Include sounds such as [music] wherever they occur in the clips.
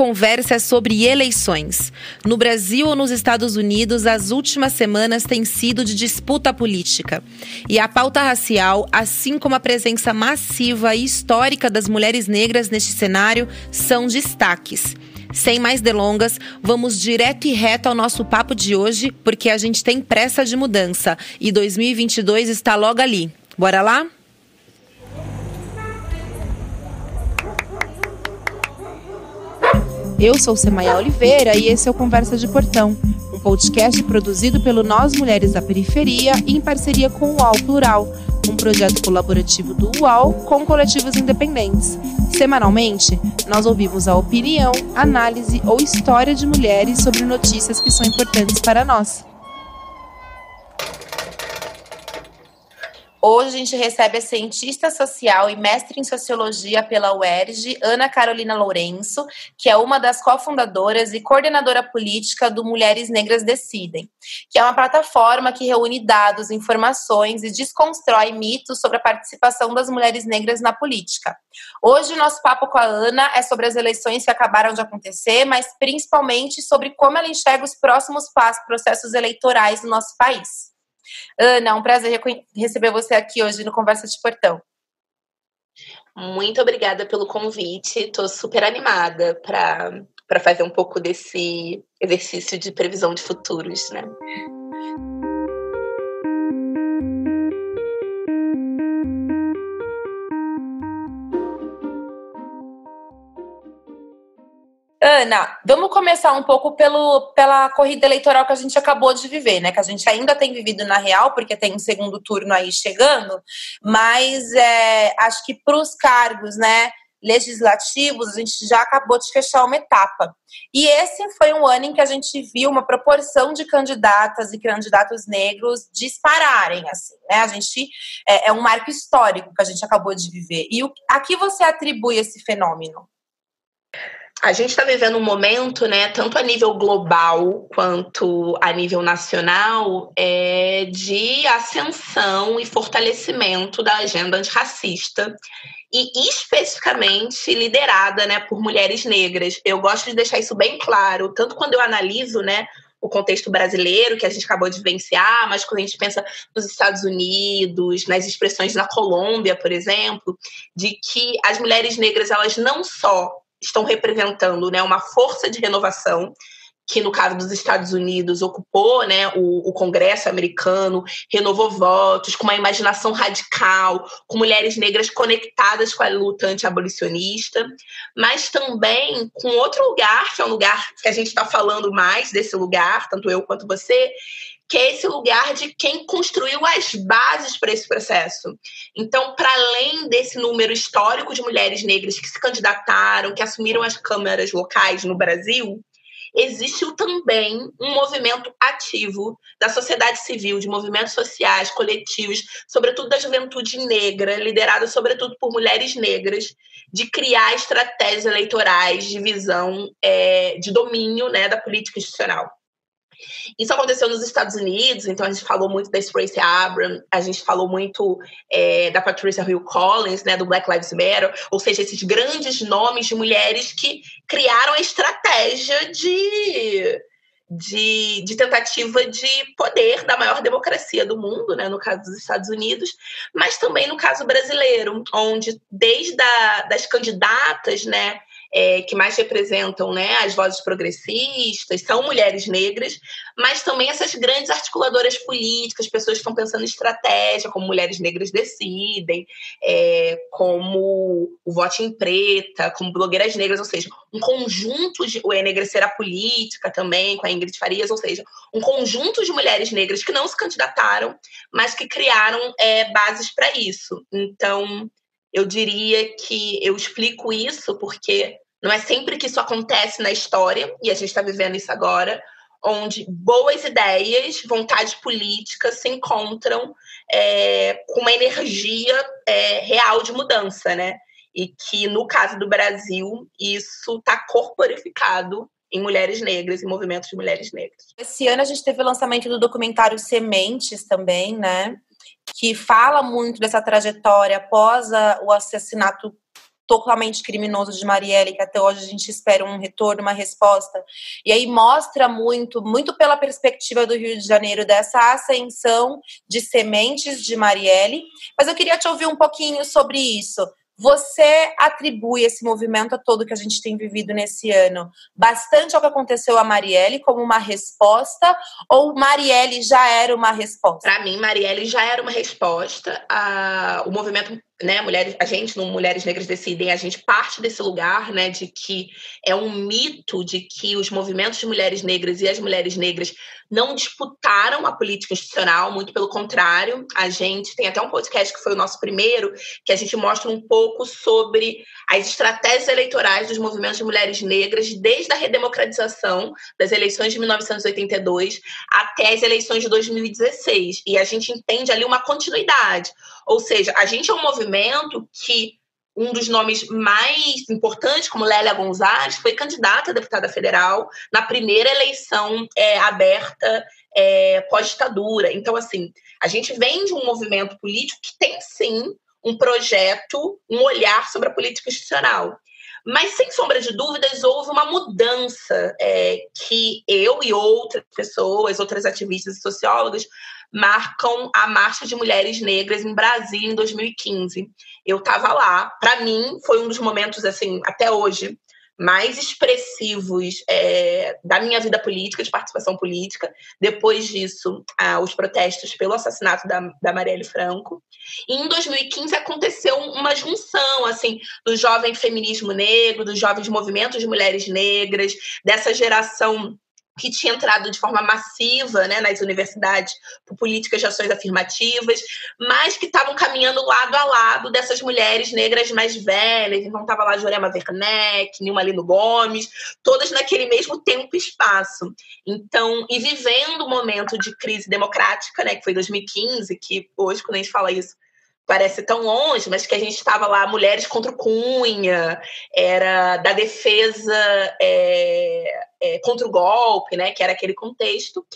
conversa é sobre eleições. No Brasil ou nos Estados Unidos, as últimas semanas têm sido de disputa política. E a pauta racial, assim como a presença massiva e histórica das mulheres negras neste cenário, são destaques. Sem mais delongas, vamos direto e reto ao nosso papo de hoje, porque a gente tem pressa de mudança e 2022 está logo ali. Bora lá? Eu sou Semaia Oliveira e esse é o Conversa de Portão, um podcast produzido pelo Nós Mulheres da Periferia em parceria com o UAU Plural, um projeto colaborativo do UAU com coletivos independentes. Semanalmente, nós ouvimos a opinião, análise ou história de mulheres sobre notícias que são importantes para nós. Hoje a gente recebe a cientista social e mestre em sociologia pela UERJ, Ana Carolina Lourenço, que é uma das cofundadoras e coordenadora política do Mulheres Negras Decidem, que é uma plataforma que reúne dados, informações e desconstrói mitos sobre a participação das mulheres negras na política. Hoje o nosso papo com a Ana é sobre as eleições que acabaram de acontecer, mas principalmente sobre como ela enxerga os próximos passos, processos eleitorais no nosso país. Ana, é um prazer receber você aqui hoje no Conversa de Portão. Muito obrigada pelo convite. Estou super animada para fazer um pouco desse exercício de previsão de futuros, né? Ana, vamos começar um pouco pelo, pela corrida eleitoral que a gente acabou de viver, né? Que a gente ainda tem vivido na real, porque tem um segundo turno aí chegando, mas é, acho que para os cargos, né? legislativos, a gente já acabou de fechar uma etapa. E esse foi um ano em que a gente viu uma proporção de candidatas e candidatos negros dispararem, assim, né? A gente é, é um marco histórico que a gente acabou de viver. E o, a que você atribui esse fenômeno? A gente está vivendo um momento, né, tanto a nível global quanto a nível nacional, é, de ascensão e fortalecimento da agenda antirracista e especificamente liderada, né, por mulheres negras. Eu gosto de deixar isso bem claro, tanto quando eu analiso, né, o contexto brasileiro que a gente acabou de vivenciar, mas quando a gente pensa nos Estados Unidos, nas expressões na Colômbia, por exemplo, de que as mulheres negras elas não só estão representando né, uma força de renovação que no caso dos Estados Unidos ocupou né, o, o, Congresso americano, renovou votos, com uma imaginação radical, com mulheres negras conectadas com a luta anti-abolicionista, mas também com outro lugar, que é um lugar que a gente está falando mais desse lugar, tanto eu quanto você, que é esse lugar de quem construiu as bases para esse processo. Então, para além desse número histórico de mulheres negras que se candidataram, que assumiram as câmaras locais no Brasil, existiu também um movimento ativo da sociedade civil, de movimentos sociais, coletivos, sobretudo da juventude negra, liderada sobretudo por mulheres negras, de criar estratégias eleitorais de visão é, de domínio né, da política institucional. Isso aconteceu nos Estados Unidos, então a gente falou muito da Stacey Abrams, a gente falou muito é, da Patricia Hill Collins, né, do Black Lives Matter, ou seja, esses grandes nomes de mulheres que criaram a estratégia de, de, de, tentativa de poder da maior democracia do mundo, né, no caso dos Estados Unidos, mas também no caso brasileiro, onde desde a, das candidatas, né, é, que mais representam né, as vozes progressistas, são mulheres negras, mas também essas grandes articuladoras políticas, pessoas que estão pensando em estratégia, como Mulheres Negras Decidem, é, como o Vote em Preta, como Blogueiras Negras, ou seja, um conjunto de. O Enegrecer a Política também, com a Ingrid Farias, ou seja, um conjunto de mulheres negras que não se candidataram, mas que criaram é, bases para isso. Então, eu diria que eu explico isso porque não é sempre que isso acontece na história, e a gente está vivendo isso agora, onde boas ideias, vontade política se encontram é, com uma energia é, real de mudança, né? E que, no caso do Brasil, isso está corporificado em mulheres negras, em movimentos de mulheres negras. Esse ano a gente teve o lançamento do documentário Sementes também, né? Que fala muito dessa trajetória após a, o assassinato totalmente criminoso de Marielle, que até hoje a gente espera um retorno, uma resposta. E aí mostra muito, muito pela perspectiva do Rio de Janeiro, dessa ascensão de sementes de Marielle. Mas eu queria te ouvir um pouquinho sobre isso. Você atribui esse movimento todo que a gente tem vivido nesse ano bastante ao que aconteceu a Marielle como uma resposta ou Marielle já era uma resposta? Para mim, Marielle já era uma resposta. A, o movimento né, mulheres, a gente no Mulheres Negras Decidem, a gente parte desse lugar, né, de que é um mito de que os movimentos de mulheres negras e as mulheres negras não disputaram a política institucional, muito pelo contrário. A gente tem até um podcast que foi o nosso primeiro, que a gente mostra um pouco sobre as estratégias eleitorais dos movimentos de mulheres negras desde a redemocratização das eleições de 1982 até as eleições de 2016. E a gente entende ali uma continuidade. Ou seja, a gente é um movimento que um dos nomes mais importantes, como Lélia Gonzalez, foi candidata a deputada federal na primeira eleição é, aberta é, pós-ditadura. Então, assim, a gente vem de um movimento político que tem, sim, um projeto, um olhar sobre a política institucional. Mas, sem sombra de dúvidas, houve uma mudança é, que eu e outras pessoas, outras ativistas e sociólogas, marcam a Marcha de Mulheres Negras em Brasília em 2015. Eu estava lá. Para mim, foi um dos momentos, assim, até hoje, mais expressivos é, da minha vida política, de participação política. Depois disso, ah, os protestos pelo assassinato da, da Marielle Franco. E em 2015 aconteceu uma junção assim do jovem feminismo negro, dos jovens movimentos de mulheres negras, dessa geração que tinha entrado de forma massiva né, nas universidades por políticas de ações afirmativas, mas que estavam caminhando lado a lado dessas mulheres negras mais velhas. Então estava lá Jurema Werneck, Nilma Lino Gomes, todas naquele mesmo tempo e espaço. Então, e vivendo um momento de crise democrática, né, que foi 2015, que hoje, quando a gente fala isso, parece tão longe, mas que a gente estava lá, mulheres contra o Cunha, era da defesa é, é, contra o golpe, né? Que era aquele contexto.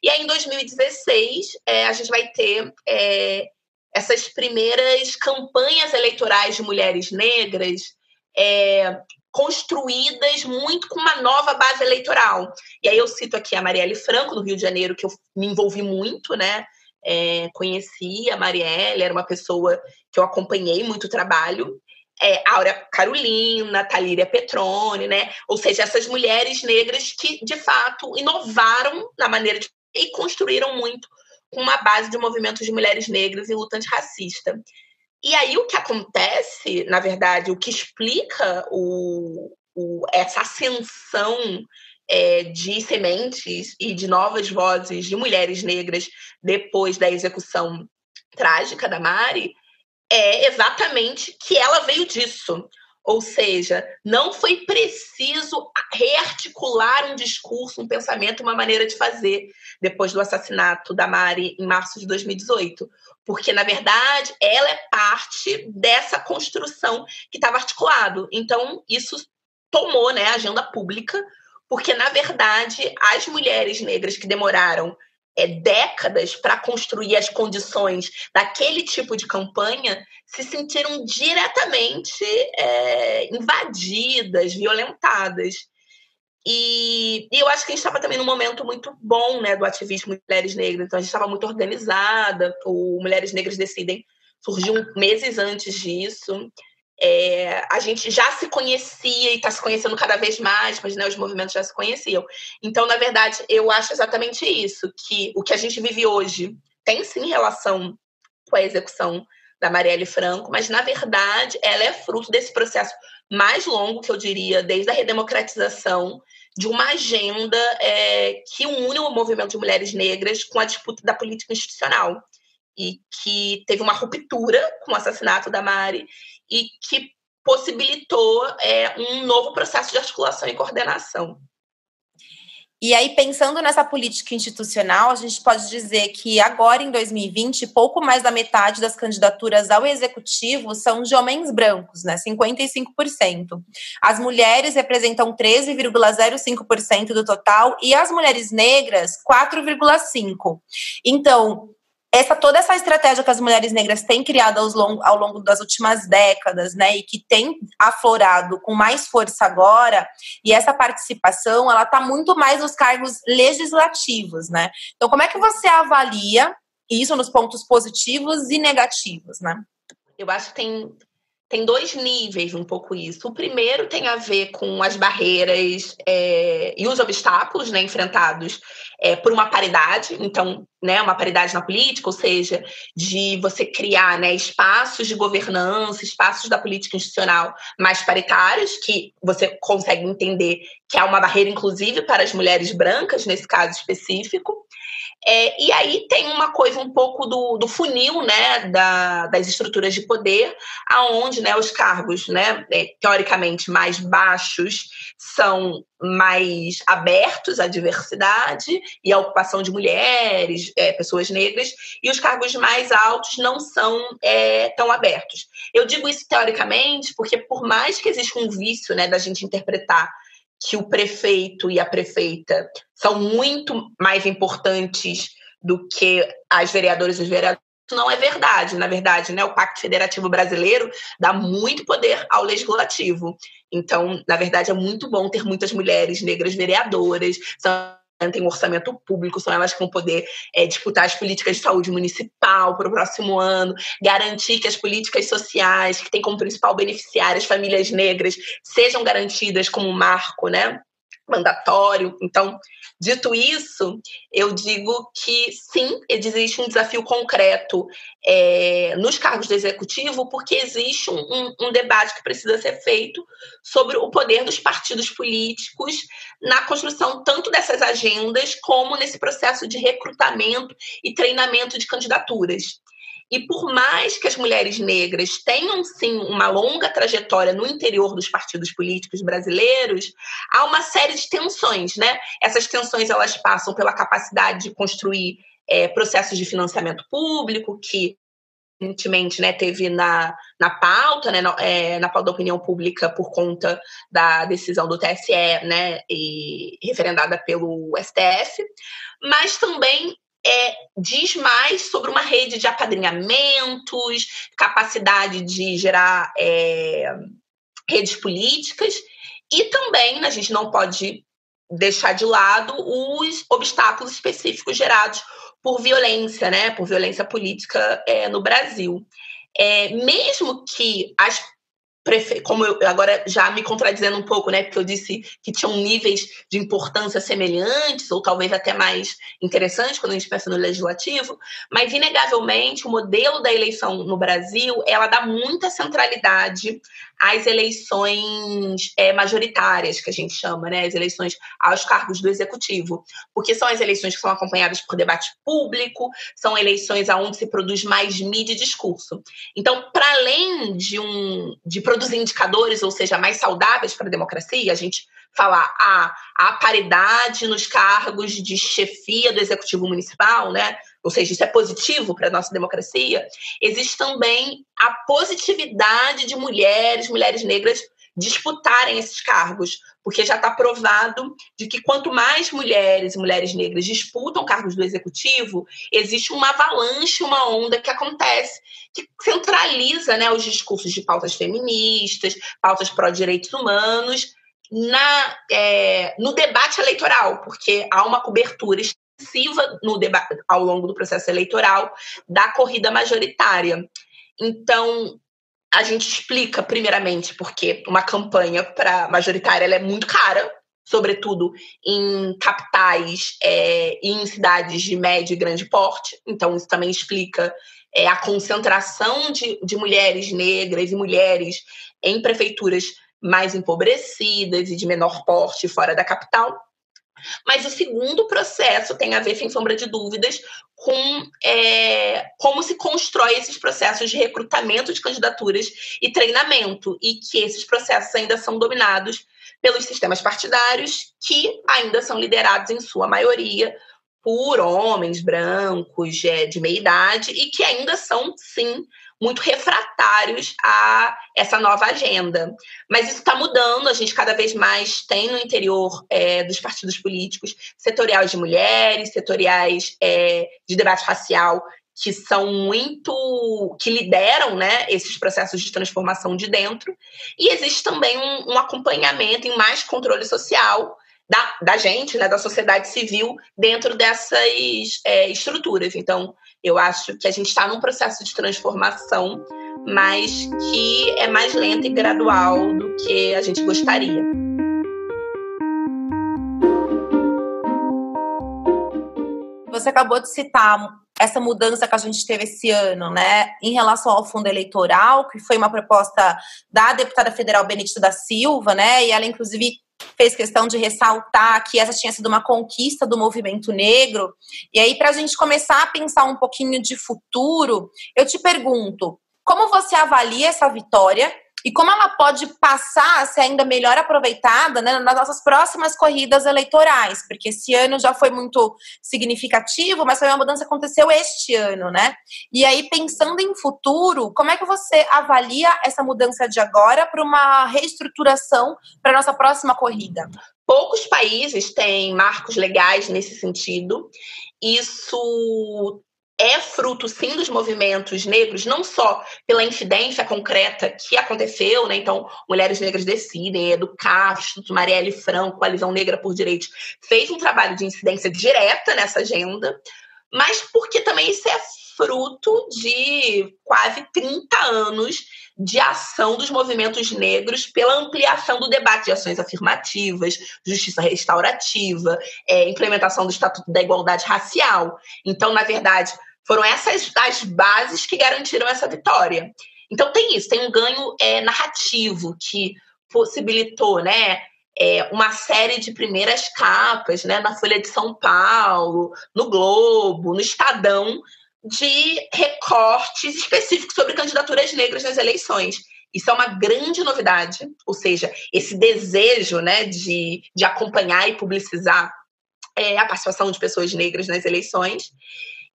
E aí, em 2016, é, a gente vai ter é, essas primeiras campanhas eleitorais de mulheres negras é, construídas muito com uma nova base eleitoral. E aí eu cito aqui a Marielle Franco, do Rio de Janeiro, que eu me envolvi muito, né? É, conheci a Marielle, era uma pessoa que eu acompanhei muito o trabalho. É, Áurea Carolina, Talíria Petrone, né? Ou seja, essas mulheres negras que, de fato, inovaram na maneira de e construíram muito com uma base de movimentos de mulheres negras e luta antirracista. E aí o que acontece, na verdade, o que explica o, o, essa ascensão é, de sementes e de novas vozes de mulheres negras depois da execução trágica da Mari é exatamente que ela veio disso. Ou seja, não foi preciso rearticular um discurso, um pensamento, uma maneira de fazer depois do assassinato da Mari em março de 2018. Porque, na verdade, ela é parte dessa construção que estava articulado. Então, isso tomou né, a agenda pública porque, na verdade, as mulheres negras que demoraram é, décadas para construir as condições daquele tipo de campanha se sentiram diretamente é, invadidas, violentadas. E, e, eu acho que a gente estava também num momento muito bom né, do ativismo mulheres negras, então a gente estava muito organizada, o Mulheres Negras Decidem surgiu meses antes disso. É, a gente já se conhecia e está se conhecendo cada vez mais, mas né, os movimentos já se conheciam. Então, na verdade, eu acho exatamente isso, que o que a gente vive hoje tem sim relação com a execução da Marielle Franco, mas na verdade ela é fruto desse processo mais longo, que eu diria, desde a redemocratização, de uma agenda é, que une o movimento de mulheres negras com a disputa da política institucional e que teve uma ruptura com o assassinato da Mari e que possibilitou é, um novo processo de articulação e coordenação. E aí, pensando nessa política institucional, a gente pode dizer que agora, em 2020, pouco mais da metade das candidaturas ao executivo são de homens brancos, né? 55%. As mulheres representam 13,05% do total e as mulheres negras, 4,5%. Então, essa toda essa estratégia que as mulheres negras têm criado ao longo, ao longo das últimas décadas, né, e que tem aflorado com mais força agora, e essa participação, ela está muito mais nos cargos legislativos, né? Então, como é que você avalia isso nos pontos positivos e negativos, né? Eu acho que tem tem dois níveis um pouco isso. O primeiro tem a ver com as barreiras é, e os obstáculos né, enfrentados é, por uma paridade, então, né, uma paridade na política, ou seja, de você criar né, espaços de governança, espaços da política institucional mais paritários, que você consegue entender que há uma barreira, inclusive, para as mulheres brancas, nesse caso específico. É, e aí tem uma coisa um pouco do, do funil né, da, das estruturas de poder, aonde né, os cargos né, é, teoricamente mais baixos são mais abertos à diversidade e à ocupação de mulheres, é, pessoas negras, e os cargos mais altos não são é, tão abertos. Eu digo isso teoricamente porque, por mais que exista um vício né, da gente interpretar que o prefeito e a prefeita são muito mais importantes do que as vereadoras e os vereadores. Isso não é verdade. Na verdade, né, o Pacto Federativo Brasileiro dá muito poder ao legislativo. Então, na verdade, é muito bom ter muitas mulheres negras vereadoras. São tem um orçamento público, são elas que vão poder é, disputar as políticas de saúde municipal para o próximo ano, garantir que as políticas sociais, que têm como principal beneficiário as famílias negras, sejam garantidas como marco né, mandatório. Então, Dito isso, eu digo que sim, existe um desafio concreto é, nos cargos do executivo, porque existe um, um, debate que precisa ser feito sobre o poder dos partidos políticos na construção tanto dessas agendas como nesse processo de recrutamento e treinamento de candidaturas. E por mais que as mulheres negras tenham, sim, uma longa trajetória no interior dos partidos políticos brasileiros, há uma série de tensões, né? Essas tensões, elas passam pela capacidade de construir é, processos de financiamento público, que recentemente né, teve na, na pauta, né, na, é, na pauta da opinião pública por conta da decisão do TSE, né, e referendada pelo STF, mas também é, diz mais sobre uma rede de apadrinhamentos, capacidade de gerar é, redes políticas e também a gente não pode deixar de lado os obstáculos específicos gerados por violência, né, por violência política é, no Brasil. É, mesmo que as como eu agora já me contradizendo um pouco, né, porque eu disse que tinham níveis de importância semelhantes ou talvez até mais interessantes quando a gente pensa no legislativo, mas inegavelmente o modelo da eleição no Brasil, ela dá muita centralidade às eleições é, majoritárias, que a gente chama, né, as eleições aos cargos do executivo, porque são as eleições que são acompanhadas por debate público, são eleições aonde se produz mais mídia e discurso. Então, para além de um de produzir indicadores, ou seja, mais saudáveis para a democracia, a gente falar a, a paridade nos cargos de chefia do executivo municipal, né? Ou seja, isso é positivo para a nossa democracia. Existe também a positividade de mulheres, mulheres negras disputarem esses cargos, porque já está provado de que quanto mais mulheres e mulheres negras disputam cargos do executivo, existe uma avalanche, uma onda que acontece, que centraliza né, os discursos de pautas feministas, pautas pró-direitos humanos, na, é, no debate eleitoral, porque há uma cobertura extensiva no debate, ao longo do processo eleitoral da corrida majoritária. Então, a gente explica, primeiramente, porque uma campanha para majoritária é muito cara, sobretudo em capitais é, e em cidades de médio e grande porte. Então, isso também explica é, a concentração de, de mulheres negras e mulheres em prefeituras mais empobrecidas e de menor porte fora da capital. Mas o segundo processo tem a ver, sem sombra de dúvidas, com é, como se constrói esses processos de recrutamento de candidaturas e treinamento, e que esses processos ainda são dominados pelos sistemas partidários, que ainda são liderados, em sua maioria, por homens brancos é, de meia idade e que ainda são, sim, muito refratários a essa nova agenda. Mas isso está mudando, a gente cada vez mais tem no interior é, dos partidos políticos setoriais de mulheres, setoriais é, de debate racial que são muito. que lideram né, esses processos de transformação de dentro, e existe também um, um acompanhamento em mais controle social da, da gente, né, da sociedade civil, dentro dessas é, estruturas. Então, eu acho que a gente está num processo de transformação, mas que é mais lento e gradual do que a gente gostaria. Você acabou de citar essa mudança que a gente teve esse ano, né, em relação ao fundo eleitoral, que foi uma proposta da deputada federal Benedita da Silva, né, e ela inclusive fez questão de ressaltar que essa tinha sido uma conquista do movimento negro. E aí, para a gente começar a pensar um pouquinho de futuro, eu te pergunto: como você avalia essa vitória e como ela pode passar a ser ainda melhor aproveitada né, nas nossas próximas corridas eleitorais, porque esse ano já foi muito significativo, mas foi uma mudança que aconteceu este ano, né? E aí, pensando em futuro, como é que você avalia essa mudança de agora para uma reestruturação para a nossa próxima corrida? Poucos países têm marcos legais nesse sentido. Isso é fruto, sim, dos movimentos negros, não só pela incidência concreta que aconteceu, né? Então, Mulheres Negras Decidem, Educar, Instituto Marielle Franco, Coalizão Negra por Direitos, fez um trabalho de incidência direta nessa agenda, mas porque também isso é fruto de quase 30 anos de ação dos movimentos negros pela ampliação do debate de ações afirmativas, justiça restaurativa, é, implementação do Estatuto da Igualdade Racial. Então, na verdade, foram essas as bases que garantiram essa vitória. Então, tem isso, tem um ganho é, narrativo que possibilitou, né? É, uma série de primeiras capas né, na Folha de São Paulo, no Globo, no Estadão, de recortes específicos sobre candidaturas negras nas eleições. Isso é uma grande novidade, ou seja, esse desejo né, de, de acompanhar e publicizar é, a participação de pessoas negras nas eleições.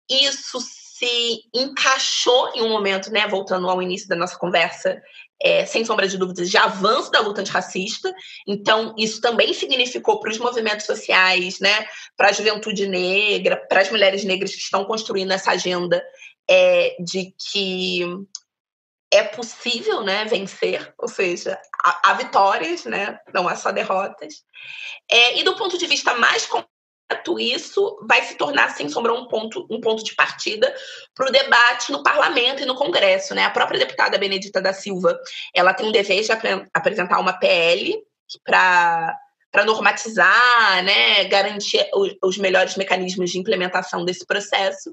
Isso se encaixou em um momento, né, voltando ao início da nossa conversa, é, sem sombra de dúvidas, de avanço da luta antirracista. Então, isso também significou para os movimentos sociais, né, para a juventude negra, para as mulheres negras que estão construindo essa agenda é, de que é possível né, vencer, ou seja, há, vitórias, né, não há só derrotas. É, e do ponto de vista mais isso vai se tornar, sem sombra, um ponto, um ponto de partida para o debate no parlamento e no Congresso. Né? A própria deputada Benedita da Silva ela tem um dever de ap apresentar uma PL para para normatizar, né, garantir os, melhores mecanismos de implementação desse processo.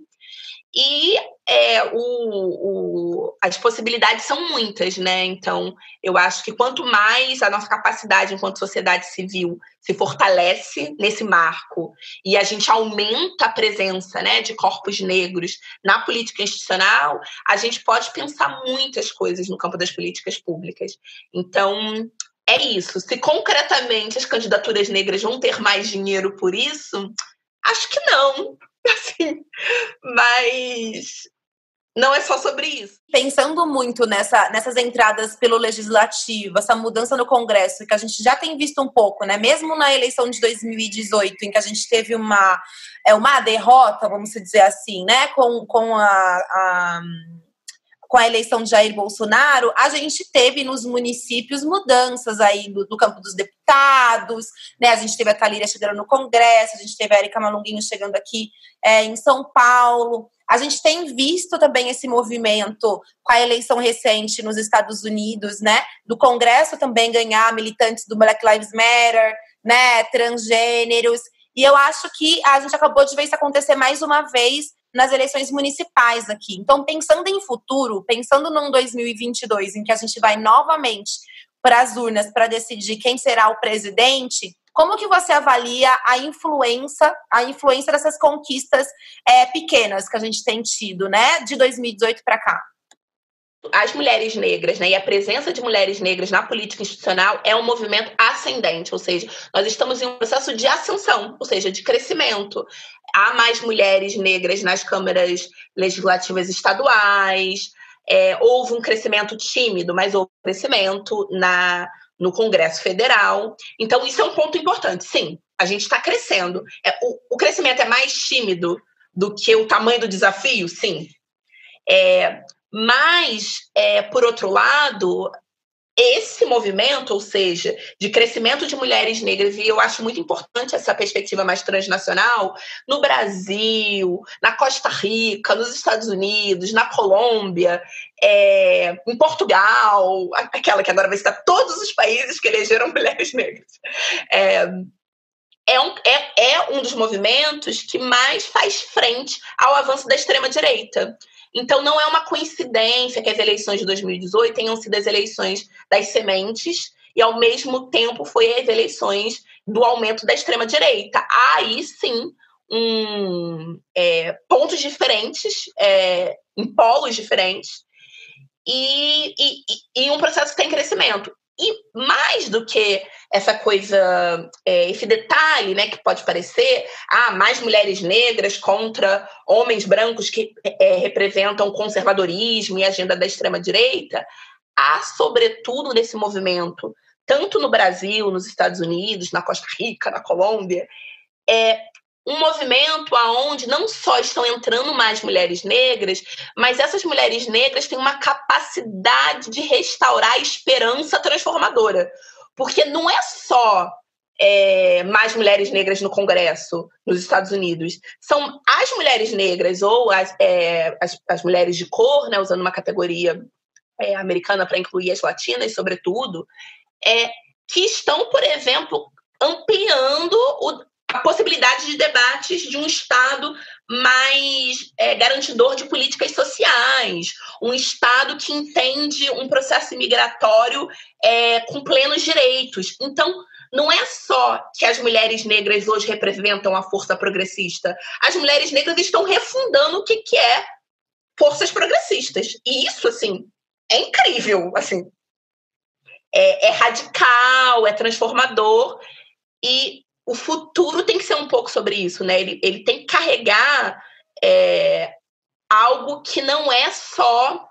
E é, o, o, as possibilidades são muitas, né? Então, eu acho que quanto mais a nossa capacidade enquanto sociedade civil se fortalece nesse marco e a gente aumenta a presença né, de corpos negros na política institucional, a gente pode pensar muitas coisas no campo das políticas públicas. Então, é isso. Se concretamente as candidaturas negras vão ter mais dinheiro por isso, acho que não. [laughs] Assim, mas não é só sobre isso. Pensando muito nessa, nessas entradas pelo legislativo, essa mudança no Congresso, que a gente já tem visto um pouco, né? Mesmo na eleição de 2018, em que a gente teve uma, é, uma derrota, vamos dizer assim, né? Com, com a, a com a eleição de Jair Bolsonaro, a gente teve nos municípios mudanças aí do campo dos deputados, né? A gente teve a Talíria chegando no Congresso, a gente teve a Erika Malunguinho chegando aqui é, em São Paulo. A gente tem visto também esse movimento com a eleição recente nos Estados Unidos, né? Do Congresso também ganhar militantes do Black Lives Matter, né? Transgêneros. E eu acho que a gente acabou de ver isso acontecer mais uma vez nas eleições municipais aqui. Então, pensando em futuro, pensando num 2022 em que a gente vai novamente para as urnas para decidir quem será o presidente, como que você avalia a influência, a influência dessas conquistas é, pequenas que a gente tem tido, né, de 2018 para cá? As mulheres negras né, e a presença de mulheres negras na política institucional é um movimento ascendente, ou seja, nós estamos em um processo de ascensão, ou seja, de crescimento. Há mais mulheres negras nas câmaras legislativas estaduais, é, houve um crescimento tímido, mas houve um crescimento na, no Congresso Federal. Então, isso é um ponto importante. Sim, a gente está crescendo. É, o, o crescimento é mais tímido do que o tamanho do desafio, sim. É, mas, é, por outro lado, esse movimento, ou seja, de crescimento de mulheres negras, e eu acho muito importante essa perspectiva mais transnacional, no Brasil, na Costa Rica, nos Estados Unidos, na Colômbia, é, em Portugal, aquela que agora vai citar todos os países que elegeram [laughs] mulheres negras. É, é um, é, é um dos movimentos que mais faz frente ao avanço da extrema-direita. Então, não é uma coincidência que as eleições de 2018 tenham sido as eleições das sementes e, ao mesmo tempo, foi as eleições do aumento da extrema-direita. Aí, sim, um, é, pontos diferentes, é, em polos diferentes, e, e, e um processo que tem crescimento. E mais do que essa coisa, é, esse detalhe, né, que pode parecer, ah, mais mulheres negras contra homens brancos que é, representam conservadorismo e agenda da extrema-direita, há, sobretudo, nesse movimento, tanto no Brasil, nos Estados Unidos, na Costa Rica, na Colômbia, é, um movimento aonde não só estão entrando mais mulheres negras, mas essas mulheres negras têm uma capacidade de restaurar a esperança transformadora. Porque não é só é, mais mulheres negras no Congresso nos Estados Unidos. São as mulheres negras ou as, é, as, as, mulheres de cor, né, usando uma categoria é, americana para incluir as latinas, sobretudo, é, que estão, por exemplo, ampliando o, a possibilidade de debates de um Estado mais é, garantidor de políticas sociais, um Estado que entende um processo migratório é, com plenos direitos. Então, não é só que as mulheres negras hoje representam a força progressista, as mulheres negras estão refundando o que, que é forças progressistas. E isso, assim, é incrível, assim. É, é radical, é transformador. E o futuro tem que ser um pouco sobre isso, né? Ele, ele tem que carregar é, algo que não é só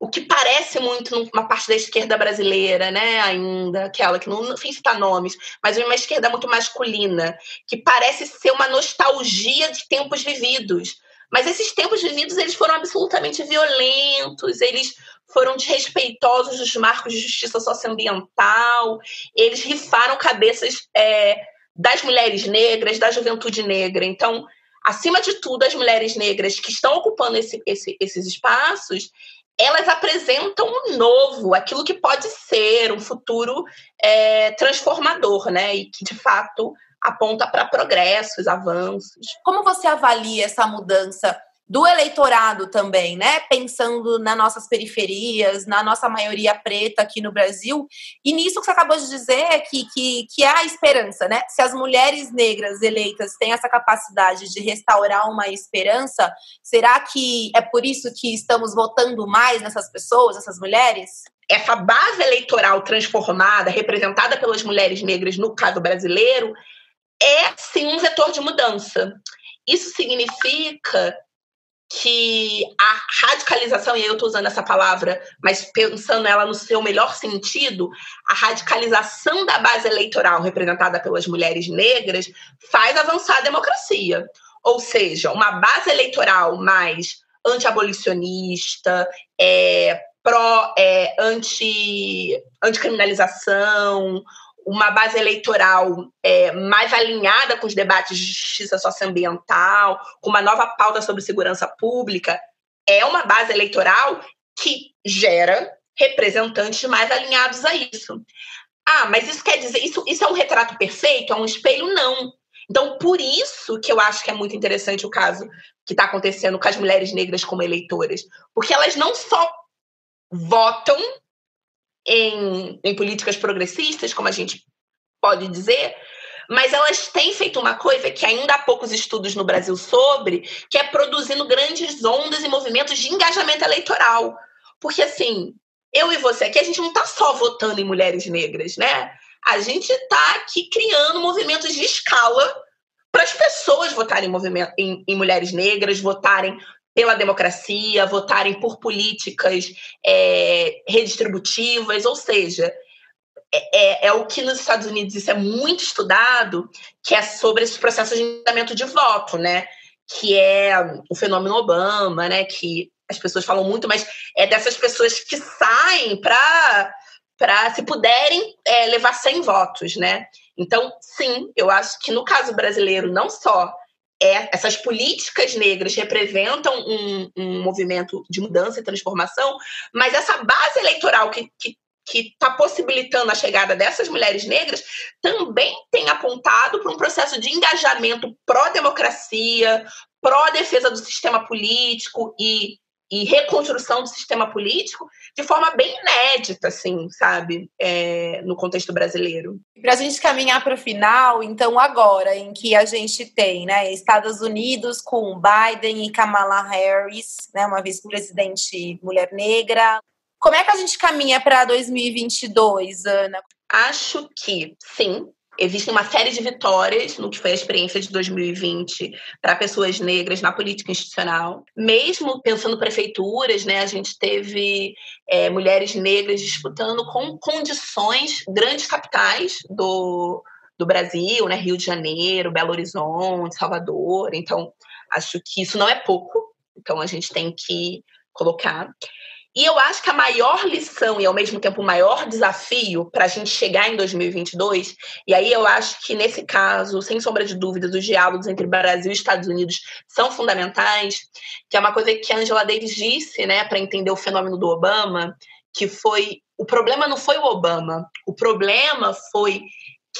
o que parece muito numa parte da esquerda brasileira, né, ainda, aquela que não, sei citar nomes, mas uma esquerda muito masculina, que parece ser uma nostalgia de tempos vividos. Mas esses tempos vividos, eles foram absolutamente violentos, eles foram desrespeitosos dos marcos de justiça socioambiental, eles rifaram cabeças é, das mulheres negras, da juventude negra. Então, acima de tudo, as mulheres negras que estão ocupando esse, esse, esses espaços, elas apresentam um novo, aquilo que pode ser um futuro é, transformador, né? E que, de fato, aponta para progressos, avanços. Como você avalia essa mudança do eleitorado também, né? Pensando nas nossas periferias, na nossa maioria preta aqui no Brasil. E nisso que você acabou de dizer, que, que, que há esperança, né? Se as mulheres negras eleitas têm essa capacidade de restaurar uma esperança, será que é por isso que estamos votando mais nessas pessoas, essas mulheres? Essa base eleitoral transformada, representada pelas mulheres negras, no caso brasileiro, é sim um vetor de mudança. Isso significa que a radicalização, e aí eu estou usando essa palavra, mas pensando ela no seu melhor sentido, a radicalização da base eleitoral representada pelas mulheres negras faz avançar a democracia. Ou seja, uma base eleitoral mais anti-abolicionista, é, pró, é, anti, anticriminalização, uma base eleitoral é, mais alinhada com os debates de justiça socioambiental, com uma nova pauta sobre segurança pública, é uma base eleitoral que gera representantes mais alinhados a isso. Ah, mas isso quer dizer, isso, isso é um retrato perfeito? É um espelho? Não. Então, por isso que eu acho que é muito interessante o caso que está acontecendo com as mulheres negras como eleitoras. Porque elas não só votam em, em políticas progressistas, como a gente pode dizer, mas elas têm feito uma coisa que ainda há poucos estudos no Brasil sobre, que é produzindo grandes ondas e movimentos de engajamento eleitoral. Porque, assim, eu e você aqui, a gente não está só votando em mulheres negras, né? A gente está aqui criando movimentos de escala para as pessoas votarem em, em, em mulheres negras, votarem pela democracia, votarem por políticas é, redistributivas, ou seja, é, é, é, o que nos Estados Unidos isso é muito estudado, que é sobre esses processos de engajamento de voto, né? que é o fenômeno Obama, né? Que as pessoas falam muito, mas é dessas pessoas que saem para para se puderem é, levar 100 votos, né? Então, sim, eu acho que no caso brasileiro não só é, essas políticas negras representam um, um, movimento de mudança e transformação, mas essa base eleitoral que está possibilitando a chegada dessas mulheres negras também tem apontado para um processo de engajamento pró-democracia, pró-defesa do sistema político e e reconstrução do sistema político de forma bem inédita, assim, sabe, é, no contexto brasileiro. Para a gente caminhar para o final, então agora em que a gente tem, né, Estados Unidos com Biden e Kamala Harris, né, uma vice-presidente mulher negra, como é que a gente caminha para 2022, Ana? Acho que sim, Existem uma série de vitórias no que foi a experiência de 2020 para pessoas negras na política institucional. Mesmo pensando prefeituras, né, a gente teve é, mulheres negras disputando com condições grandes capitais do, do Brasil, né, Rio de Janeiro, Belo Horizonte, Salvador. Então, acho que isso não é pouco. Então, a gente tem que colocar. E eu acho que a maior lição e ao mesmo tempo o maior desafio para a gente chegar em 2022, e aí eu acho que nesse caso, sem sombra de dúvidas, os diálogos entre Brasil e Estados Unidos são fundamentais, que é uma coisa que a Angela Davis disse, né, para entender o fenômeno do Obama, que foi o problema não foi o Obama, o problema foi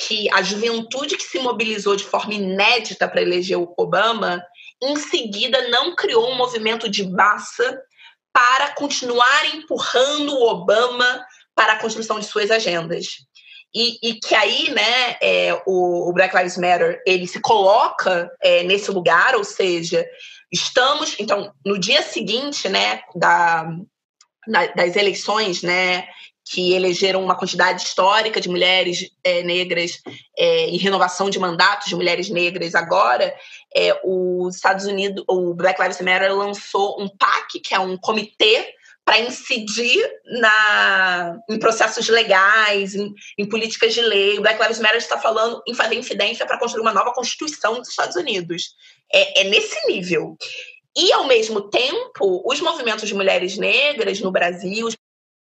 que a juventude que se mobilizou de forma inédita para eleger o Obama, em seguida não criou um movimento de massa para continuar empurrando o Obama para a construção de suas agendas. E, e que aí, né, é, o, o, Black Lives Matter, ele se coloca é, nesse lugar, ou seja, estamos, então, no dia seguinte, né, da, na, das eleições, né, que elegeram uma quantidade histórica de mulheres é, negras é, e renovação de mandatos de mulheres negras agora, é, os Estados Unidos, o Black Lives Matter lançou um PAC, que é um comitê para incidir na, em processos legais, em, em, políticas de lei. O Black Lives Matter está falando em fazer incidência para construir uma nova Constituição dos Estados Unidos. É, é nesse nível. E, ao mesmo tempo, os movimentos de mulheres negras no Brasil,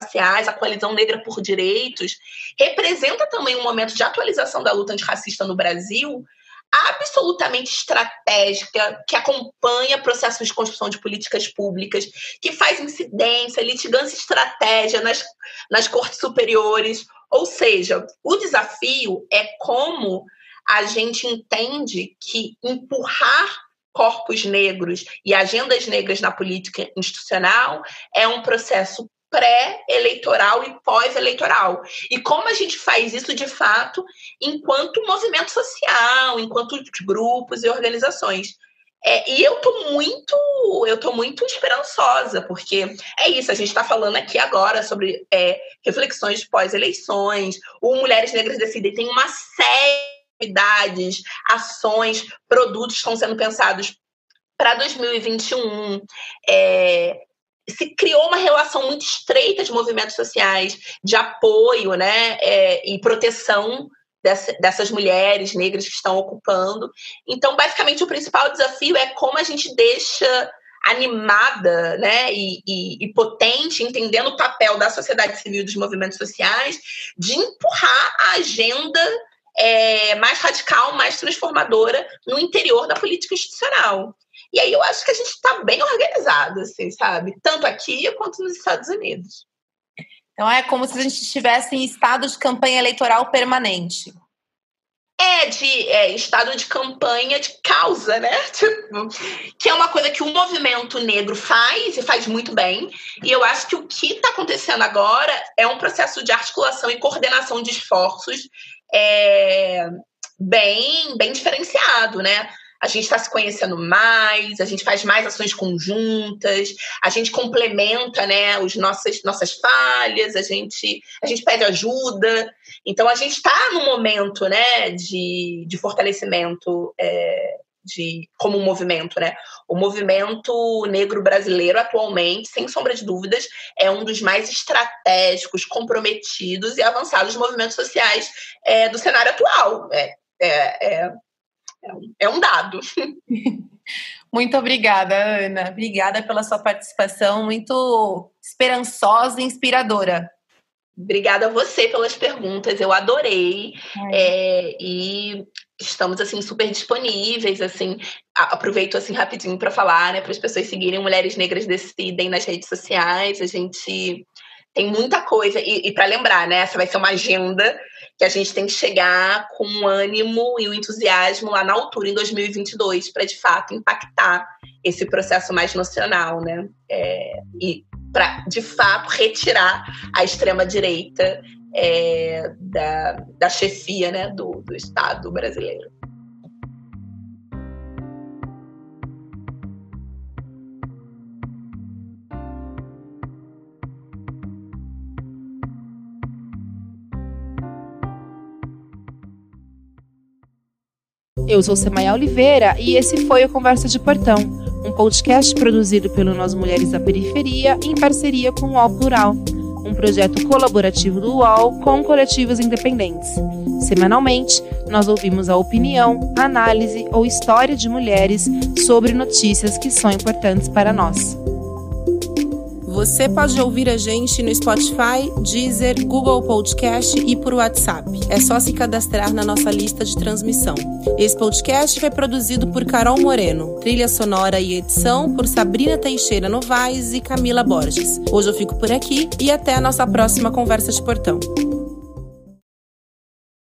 raciais, a coalizão negra por direitos, representa também um momento de atualização da luta antirracista no Brasil, absolutamente estratégica, que acompanha processos de construção de políticas públicas, que faz incidência, litigância e estratégia nas, nas cortes superiores. Ou seja, o desafio é como a gente entende que empurrar corpos negros e agendas negras na política institucional é um processo pré-eleitoral e pós-eleitoral. E como a gente faz isso de fato enquanto movimento social, enquanto grupos e organizações. É, e eu tô muito, eu tô muito esperançosa, porque é isso, a gente está falando aqui agora sobre é, reflexões pós-eleições, o Mulheres Negras Decidem tem uma série de atividades, ações, produtos estão sendo pensados para 2021. É, se criou uma relação muito estreita de movimentos sociais, de apoio né, é, e proteção dessa, dessas mulheres negras que estão ocupando. Então, basicamente, o principal desafio é como a gente deixa animada né, e, e, e, potente, entendendo o papel da sociedade civil dos movimentos sociais, de empurrar a agenda é, mais radical, mais transformadora no interior da política institucional. E aí eu acho que a gente está bem organizado, assim, sabe? Tanto aqui quanto nos Estados Unidos. Então é como se a gente estivesse em estado de campanha eleitoral permanente. É, de é, estado de campanha de causa, né? [laughs] Tipo, que é uma coisa que o movimento negro faz e faz muito bem. E eu acho que o que está acontecendo agora é um processo de articulação e coordenação de esforços é, bem, bem diferenciado, né? A gente está se conhecendo mais, a gente faz mais ações conjuntas, a gente complementa né, os nossas, nossas falhas, a gente, a gente pede ajuda. Então, a gente está num momento né, de, de fortalecimento é, de, como um movimento. Né? O movimento negro brasileiro, atualmente, sem sombra de dúvidas, é um dos mais estratégicos, comprometidos e avançados movimentos sociais é, do cenário atual. É, é, é É um dado. [laughs] Muito obrigada, Ana. Obrigada pela sua participação, muito esperançosa e inspiradora. Obrigada a você pelas perguntas, eu adorei. É, e estamos assim super disponíveis, assim, aproveito assim rapidinho para falar, né, para as pessoas seguirem Mulheres Negras Decidem nas redes sociais. A gente tem muita coisa e, e para lembrar, né, essa vai ser uma agenda que a gente tem que chegar com o ânimo e o entusiasmo lá na altura, em 2022, para de fato impactar esse processo mais nacional, né? É, e para de fato retirar a extrema-direita é, da, da chefia né, do, do Estado brasileiro. Eu sou Semaia Oliveira e esse foi o Conversa de Portão, um podcast produzido pelo Nós Mulheres da Periferia em parceria com o UOL Plural, um projeto colaborativo do UOL com coletivos independentes. Semanalmente, nós ouvimos a opinião, análise ou história de mulheres sobre notícias que são importantes para nós. Você pode ouvir a gente no Spotify, Deezer, Google Podcast e por WhatsApp. É só se cadastrar na nossa lista de transmissão. Esse podcast foi produzido por Carol Moreno, trilha sonora e edição por Sabrina Teixeira Novaes e Camila Borges. Hoje eu fico por aqui e até a nossa próxima conversa de portão.